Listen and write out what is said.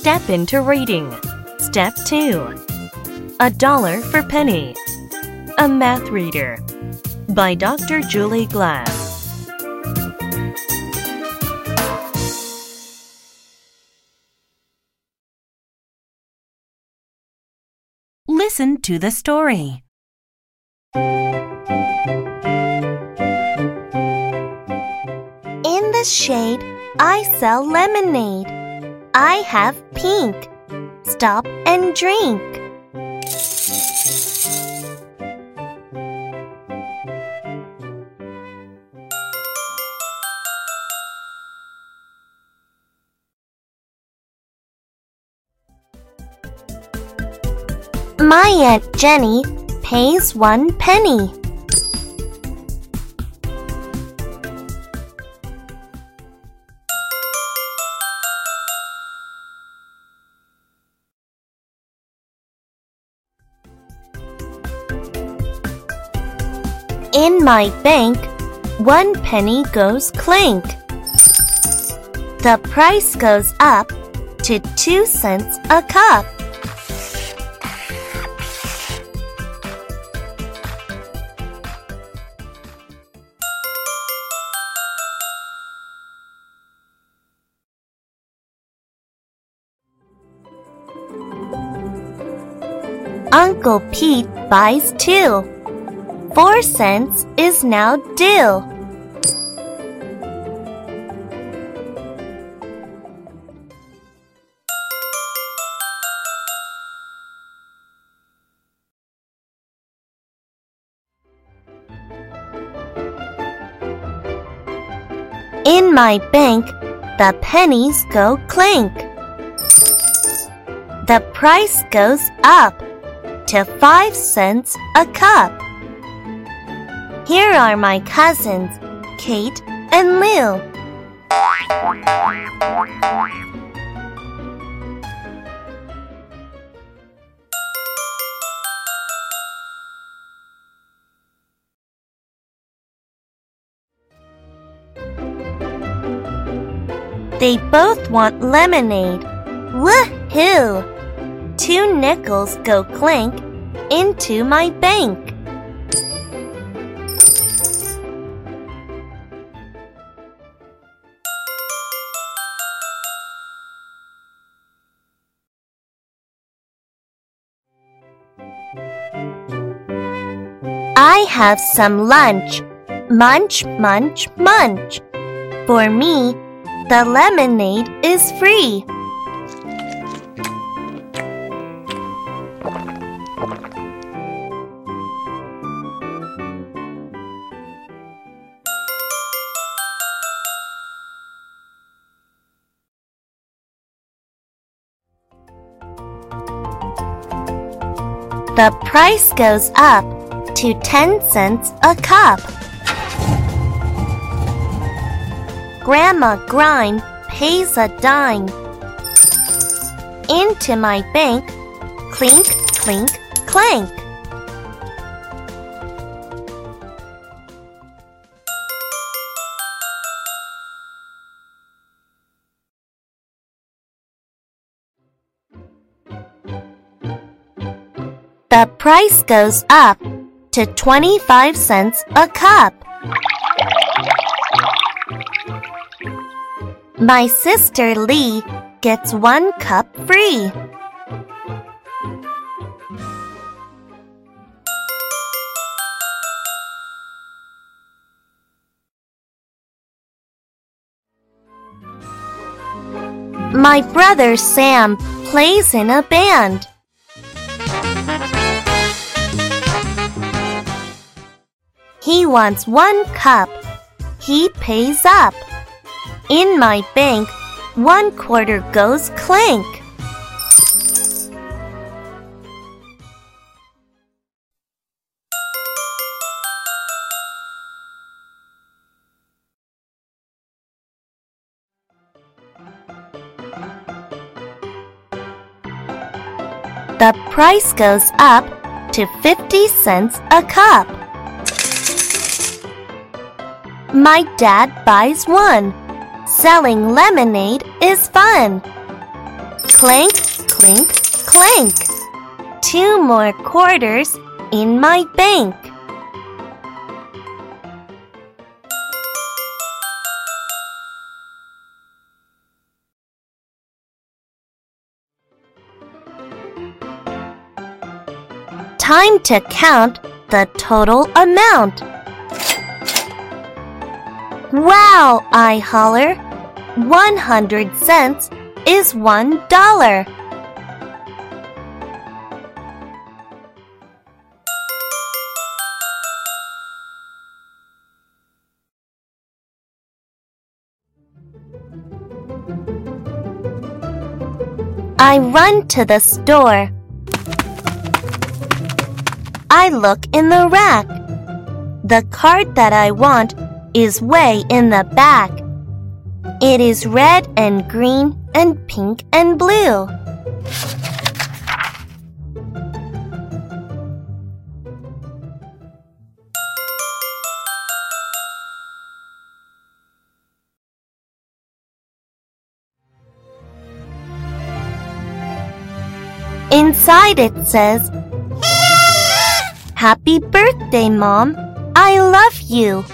Step into reading. Step 2. A Dollar for Penny. A Math Reader. By Dr. Julie Glass. Listen to the story. In the shade, I sell lemonade. I have pink. Stop and drink. My Aunt Jenny pays one penny. In my bank, one penny goes clink. The price goes up to two cents a cup. Uncle Pete buys two. Four cents is now dill. In my bank, the pennies go clink. The price goes up to five cents a cup. Here are my cousins, Kate and Lou. They both want lemonade. Woohoo! Two nickels go clink into my bank. I have some lunch. Munch, munch, munch. For me, the lemonade is free. The price goes up to 10 cents a cup. Grandma Grime pays a dime. Into my bank, clink, clink, clank. The price goes up to 25 cents a cup. My sister Lee gets one cup free. My brother Sam plays in a band. He wants one cup. He pays up. In my bank, one quarter goes clink. The price goes up to 50 cents a cup. My dad buys one. Selling lemonade is fun. Clank, clink, clank. Two more quarters in my bank. Time to count the total amount. Wow, I holler. 100 cents is one dollar. I run to the store. I look in the rack. The card that I want is way in the back. It is red and green and pink and blue. Inside it says, Happy birthday, Mom. I love you.